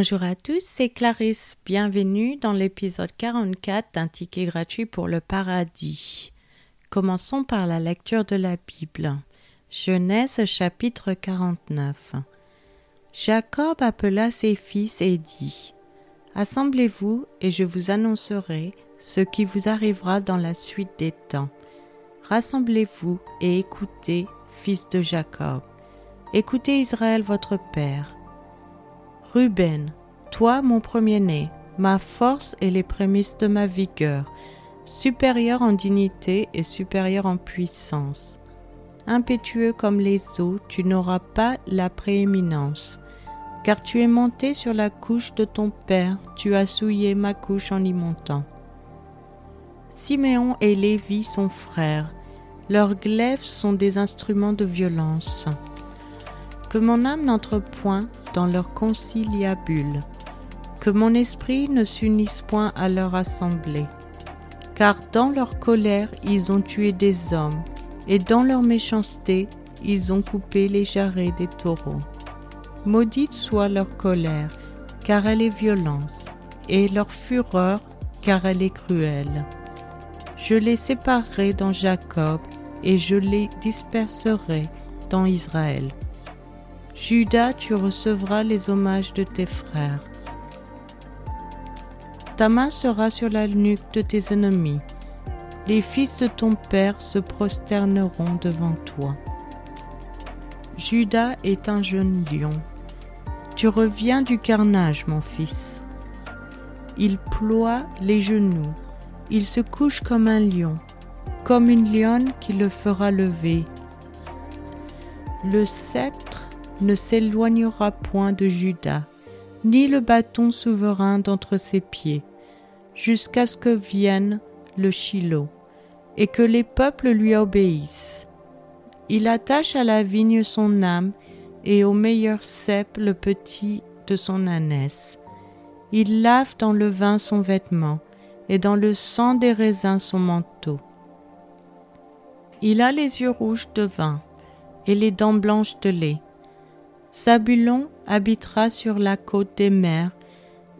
Bonjour à tous, c'est Clarisse. Bienvenue dans l'épisode 44 d'un ticket gratuit pour le paradis. Commençons par la lecture de la Bible. Genèse chapitre 49. Jacob appela ses fils et dit Assemblez-vous et je vous annoncerai ce qui vous arrivera dans la suite des temps. Rassemblez-vous et écoutez, fils de Jacob. Écoutez Israël votre père. Ruben, toi mon premier-né, ma force et les prémices de ma vigueur, supérieur en dignité et supérieur en puissance. Impétueux comme les eaux, tu n'auras pas la prééminence, car tu es monté sur la couche de ton père, tu as souillé ma couche en y montant. Siméon et Lévi sont frères, leurs glaives sont des instruments de violence. Que mon âme n'entre point dans leur conciliabule, que mon esprit ne s'unisse point à leur assemblée. Car dans leur colère ils ont tué des hommes, et dans leur méchanceté ils ont coupé les jarrets des taureaux. Maudite soit leur colère, car elle est violence, et leur fureur, car elle est cruelle. Je les séparerai dans Jacob, et je les disperserai dans Israël. Judas, tu recevras les hommages de tes frères. Ta main sera sur la nuque de tes ennemis. Les fils de ton père se prosterneront devant toi. Judas est un jeune lion. Tu reviens du carnage, mon fils. Il ploie les genoux. Il se couche comme un lion, comme une lionne qui le fera lever. Le sceptre ne s'éloignera point de Judas, ni le bâton souverain d'entre ses pieds, jusqu'à ce que vienne le Shiloh, et que les peuples lui obéissent. Il attache à la vigne son âme, et au meilleur cep le petit de son ânesse. Il lave dans le vin son vêtement, et dans le sang des raisins son manteau. Il a les yeux rouges de vin, et les dents blanches de lait. Sabulon habitera sur la côte des mers,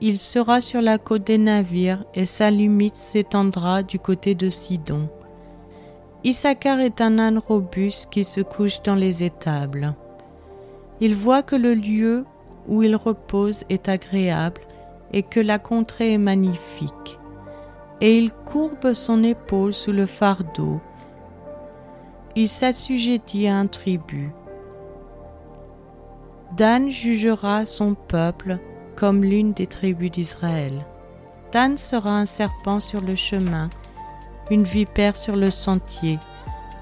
il sera sur la côte des navires, et sa limite s'étendra du côté de Sidon. Issachar est un âne robuste qui se couche dans les étables. Il voit que le lieu où il repose est agréable et que la contrée est magnifique. Et il courbe son épaule sous le fardeau. Il s'assujettit à un tribut. Dan jugera son peuple comme l'une des tribus d'Israël. Dan sera un serpent sur le chemin, une vipère sur le sentier,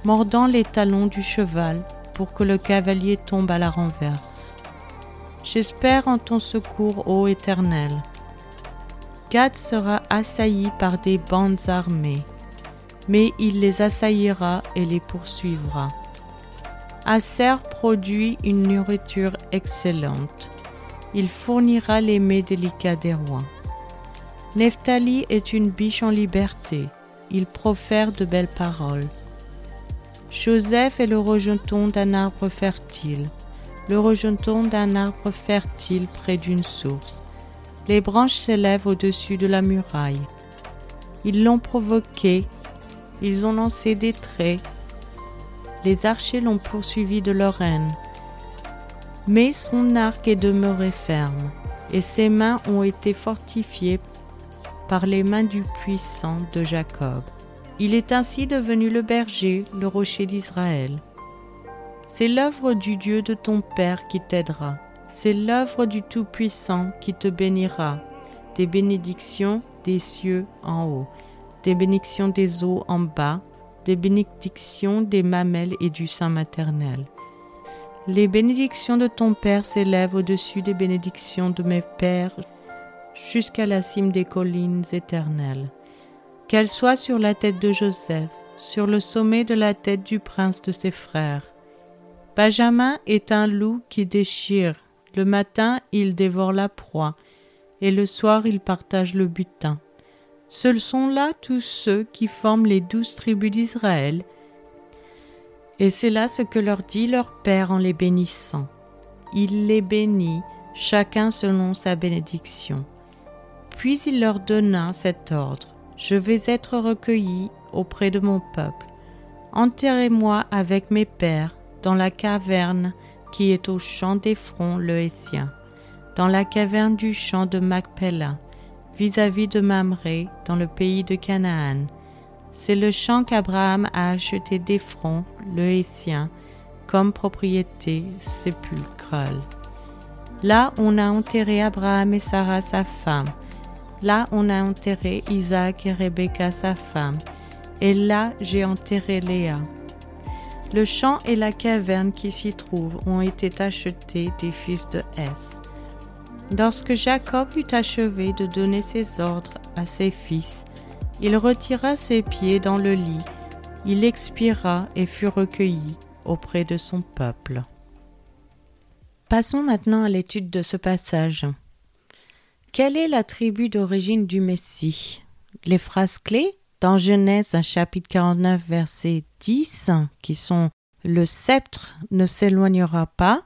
mordant les talons du cheval pour que le cavalier tombe à la renverse. J'espère en ton secours, ô Éternel. Gad sera assailli par des bandes armées, mais il les assaillira et les poursuivra. Acer produit une nourriture excellente. Il fournira les mets délicats des rois. Nephtali est une biche en liberté. Il profère de belles paroles. Joseph est le rejeton d'un arbre fertile, le rejeton d'un arbre fertile près d'une source. Les branches s'élèvent au-dessus de la muraille. Ils l'ont provoqué, ils ont lancé des traits, les archers l'ont poursuivi de leur haine. Mais son arc est demeuré ferme, et ses mains ont été fortifiées par les mains du puissant de Jacob. Il est ainsi devenu le berger, le rocher d'Israël. C'est l'œuvre du Dieu de ton Père qui t'aidera. C'est l'œuvre du Tout-Puissant qui te bénira. Des bénédictions des cieux en haut, des bénédictions des eaux en bas, des bénédictions des mamelles et du sein maternel. Les bénédictions de ton Père s'élèvent au-dessus des bénédictions de mes pères jusqu'à la cime des collines éternelles. Qu'elles soient sur la tête de Joseph, sur le sommet de la tête du prince de ses frères. Benjamin est un loup qui déchire. Le matin, il dévore la proie, et le soir, il partage le butin. Ce sont là tous ceux qui forment les douze tribus d'Israël. Et c'est là ce que leur dit leur Père en les bénissant. Il les bénit chacun selon sa bénédiction. Puis il leur donna cet ordre. Je vais être recueilli auprès de mon peuple. Enterrez-moi avec mes pères dans la caverne qui est au champ d'Ephron le Hétien, dans la caverne du champ de Macpella, vis-à-vis de Mamré, dans le pays de Canaan. C'est le champ qu'Abraham a acheté d'Ephron le Hétien comme propriété sépulcrale. Là, on a enterré Abraham et Sarah, sa femme. Là, on a enterré Isaac et Rebecca, sa femme. Et là, j'ai enterré Léa. Le champ et la caverne qui s'y trouvent ont été achetés des fils de Hès. Lorsque Jacob eut achevé de donner ses ordres à ses fils, il retira ses pieds dans le lit, il expira et fut recueilli auprès de son peuple. Passons maintenant à l'étude de ce passage. Quelle est la tribu d'origine du Messie? Les phrases clés dans Genèse chapitre 49 verset 10 qui sont le sceptre ne s'éloignera pas,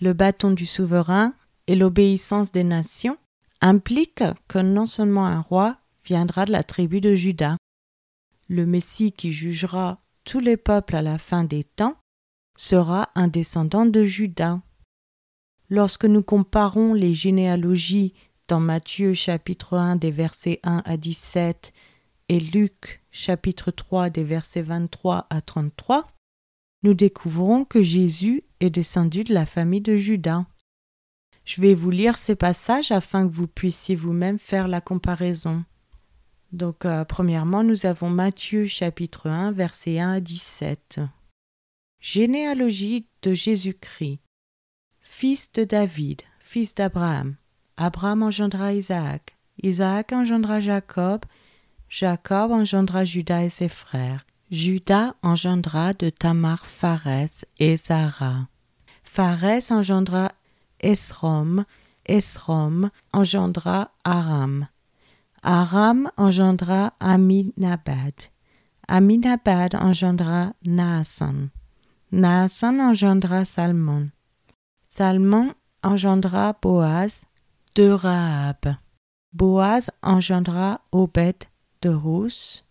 le bâton du souverain et l'obéissance des nations impliquent que non seulement un roi viendra de la tribu de Juda, le Messie qui jugera tous les peuples à la fin des temps sera un descendant de Juda. Lorsque nous comparons les généalogies dans Matthieu chapitre 1 des versets 1 à 17 et Luc chapitre 3 des versets 23 à 33, nous découvrons que Jésus est descendu de la famille de Judas. Je vais vous lire ces passages afin que vous puissiez vous-même faire la comparaison. Donc, euh, premièrement, nous avons Matthieu chapitre 1, versets 1 à 17. Généalogie de Jésus-Christ. Fils de David, fils d'Abraham. Abraham engendra Isaac. Isaac engendra Jacob. Jacob engendra Judas et ses frères. Judas engendra de Tamar Pharès et Zara. Pharès engendra Esrom. Esrom engendra Aram. Aram engendra Aminabad. Aminabad engendra Naasson. Naasson engendra Salmon. Salmon engendra Boaz de. Boaz engendra Obed de Rousse.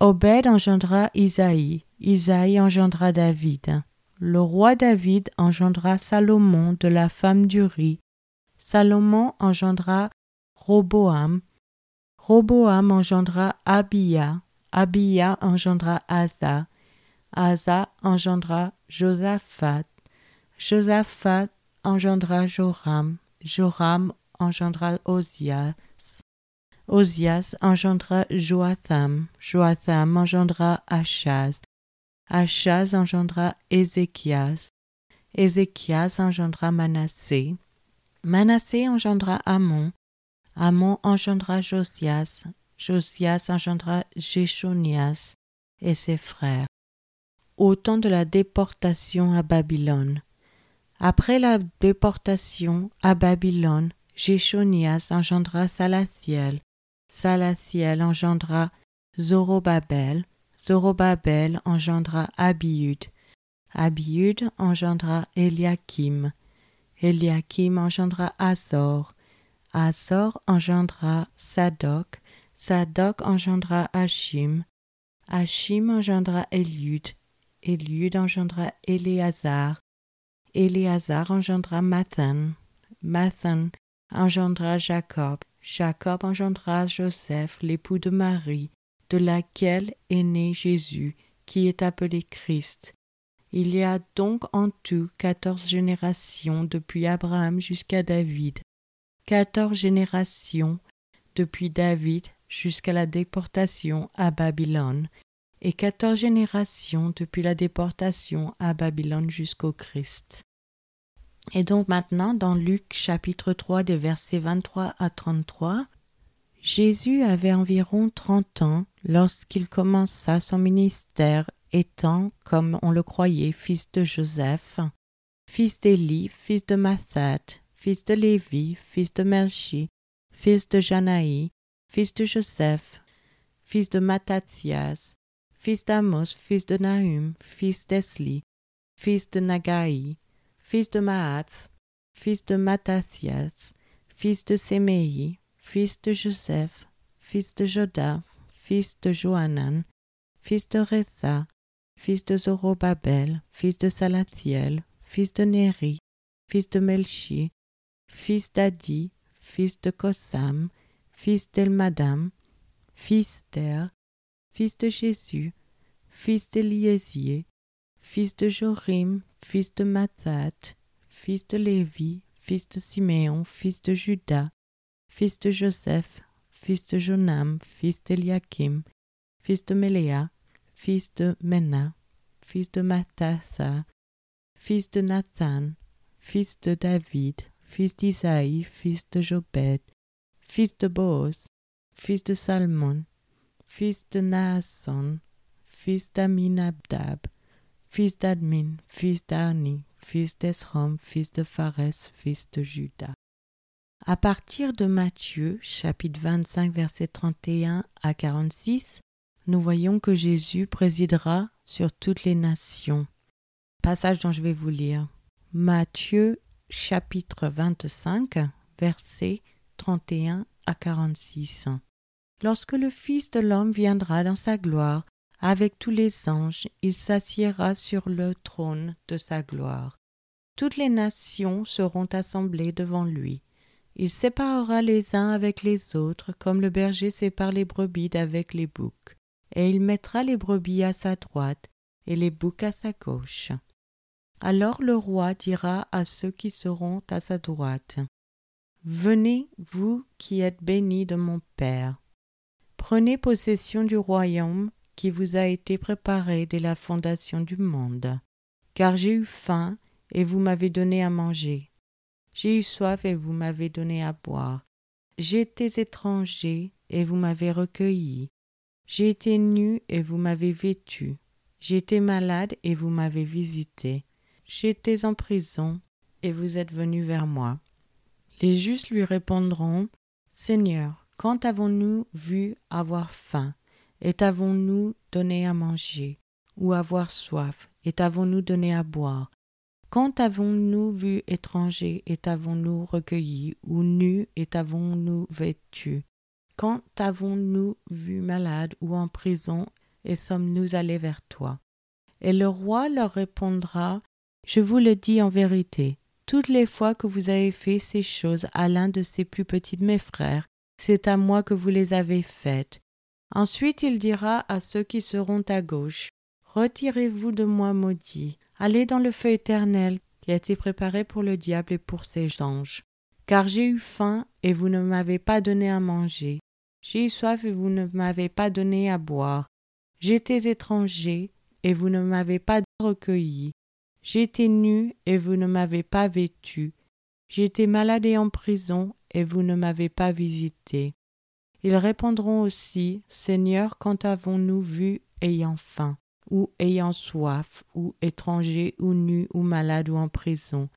Obed engendra Isaïe. Isaïe engendra David. Le roi David engendra Salomon de la femme d'Uri. Salomon engendra Roboam. Roboam engendra Abia. Abia engendra Asa. Asa engendra Josaphat. Josaphat engendra Joram. Joram engendra Osias. Osias engendra Joatham. Joatham engendra Achaz. Achaz engendra Ézéchias. Ézéchias engendra Manassé. Manassé engendra Amon. Amon engendra Josias. Josias engendra Jéchonias et ses frères. Au temps de la déportation à Babylone. Après la déportation à Babylone, Jéchonias engendra Salathiel. Salathiel engendra Zorobabel. Zorobabel engendra Abiud. Abiud engendra Eliakim. Eliakim engendra Azor. Azor engendra Sadok. Sadok engendra Achim. Achim engendra Eliud. Eliud engendra Éléazar. Éléazar engendra Mathan. Mathan engendra Jacob. Jacob engendra Joseph, l'époux de Marie, de laquelle est né Jésus, qui est appelé Christ. Il y a donc en tout quatorze générations depuis Abraham jusqu'à David, quatorze générations depuis David jusqu'à la déportation à Babylone, et quatorze générations depuis la déportation à Babylone jusqu'au Christ. Et donc maintenant, dans Luc chapitre 3 des versets 23 à 33, Jésus avait environ trente ans lorsqu'il commença son ministère, étant, comme on le croyait, fils de Joseph, fils d'Élie, fils de Mathat, fils de Lévi, fils de Melchi, fils de Janaï, fils de Joseph, fils de Mattathias, fils d'Amos, fils de Nahum, fils d'Esli, fils de Nagai, fils de Maath, fils de Mattathias, fils de Séméi, fils de Joseph, fils de Joda, fils de Johanan, fils de Reza, fils de Zorobabel, fils de Salathiel, fils de Néri, fils de Melchi, fils d'Adi, fils de Kosam, fils d'Elmadam, fils d'Er, fils de Jésus, fils d'Eliésier, fils de Jorim, fils de Mathat, fils de Lévi, fils de Siméon, fils de Judas, fils de Joseph, fils de Jonam, fils d'Eliakim, fils de Méléa, fils de Mena, fils de Mathatha, fils de Nathan, fils de David, fils d'Isaïe, fils de Jobed, fils de Boaz, fils de Salmon, fils de Naasson, fils d'Aminabdab, fils d'Admin, fils d'Arni, fils d'Esrom, fils de Phares, fils de Judas. À partir de Matthieu, chapitre 25, versets 31 à 46, nous voyons que Jésus présidera sur toutes les nations. Passage dont je vais vous lire. Matthieu, chapitre 25, versets 31 à 46. Lorsque le Fils de l'homme viendra dans sa gloire, avec tous les anges, il s'assiera sur le trône de sa gloire. Toutes les nations seront assemblées devant lui. Il séparera les uns avec les autres, comme le berger sépare les brebis d'avec les boucs, et il mettra les brebis à sa droite et les boucs à sa gauche. Alors le roi dira à ceux qui seront à sa droite Venez, vous qui êtes bénis de mon Père. Prenez possession du royaume qui vous a été préparé dès la fondation du monde. Car j'ai eu faim, et vous m'avez donné à manger. J'ai eu soif, et vous m'avez donné à boire. Été étranger, et vous m'avez recueilli. J'ai été nu, et vous m'avez vêtu. Été malade, et vous m'avez visité. J'étais en prison, et vous êtes venu vers moi. Les justes lui répondront Seigneur, quand avons-nous vu avoir faim et t'avons-nous donné à manger, ou avoir soif, et t'avons-nous donné à boire? Quand avons-nous vu étranger, et t'avons-nous recueilli, ou nu, et t'avons-nous vêtu? Quand avons-nous vu malade ou en prison, et sommes-nous allés vers toi? Et le roi leur répondra Je vous le dis en vérité, toutes les fois que vous avez fait ces choses à l'un de ces plus petits de mes frères, c'est à moi que vous les avez faites. Ensuite il dira à ceux qui seront à gauche Retirez-vous de moi maudits, allez dans le feu éternel qui a été préparé pour le diable et pour ses anges. Car j'ai eu faim et vous ne m'avez pas donné à manger. J'ai eu soif et vous ne m'avez pas donné à boire. J'étais étranger et vous ne m'avez pas recueilli. J'étais nu et vous ne m'avez pas vêtu. J'étais malade et en prison et vous ne m'avez pas visité. Ils répondront aussi Seigneur, quand avons-nous vu ayant faim, ou ayant soif, ou étranger, ou nu, ou malade, ou en prison,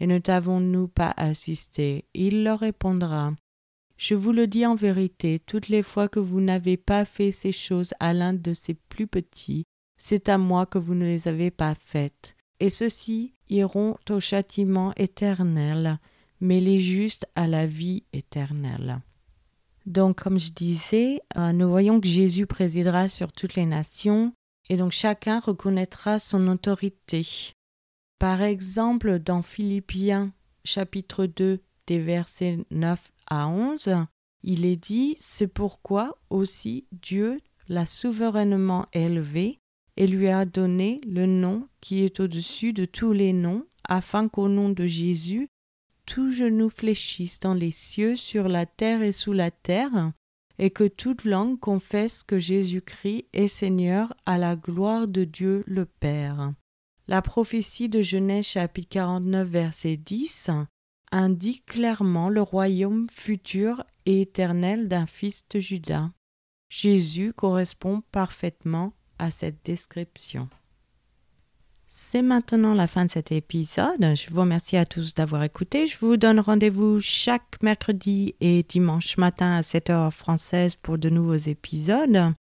et ne t'avons-nous pas assisté? Il leur répondra Je vous le dis en vérité, toutes les fois que vous n'avez pas fait ces choses à l'un de ces plus petits, c'est à moi que vous ne les avez pas faites. Et ceux-ci iront au châtiment éternel, mais les justes à la vie éternelle. Donc, comme je disais, euh, nous voyons que Jésus présidera sur toutes les nations et donc chacun reconnaîtra son autorité. Par exemple, dans Philippiens chapitre 2 des versets 9 à 11, il est dit C'est pourquoi aussi Dieu l'a souverainement élevé et lui a donné le nom qui est au-dessus de tous les noms, afin qu'au nom de Jésus, tout genou fléchisse dans les cieux, sur la terre et sous la terre, et que toute langue confesse que Jésus-Christ est Seigneur à la gloire de Dieu le Père. La prophétie de Genèse chapitre 49 verset 10 indique clairement le royaume futur et éternel d'un fils de Judas. Jésus correspond parfaitement à cette description. C'est maintenant la fin de cet épisode. Je vous remercie à tous d'avoir écouté. Je vous donne rendez-vous chaque mercredi et dimanche matin à 7 heures française pour de nouveaux épisodes.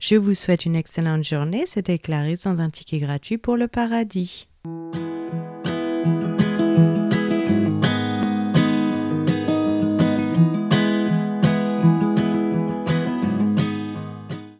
Je vous souhaite une excellente journée. C'était Clarisse dans un ticket gratuit pour le paradis.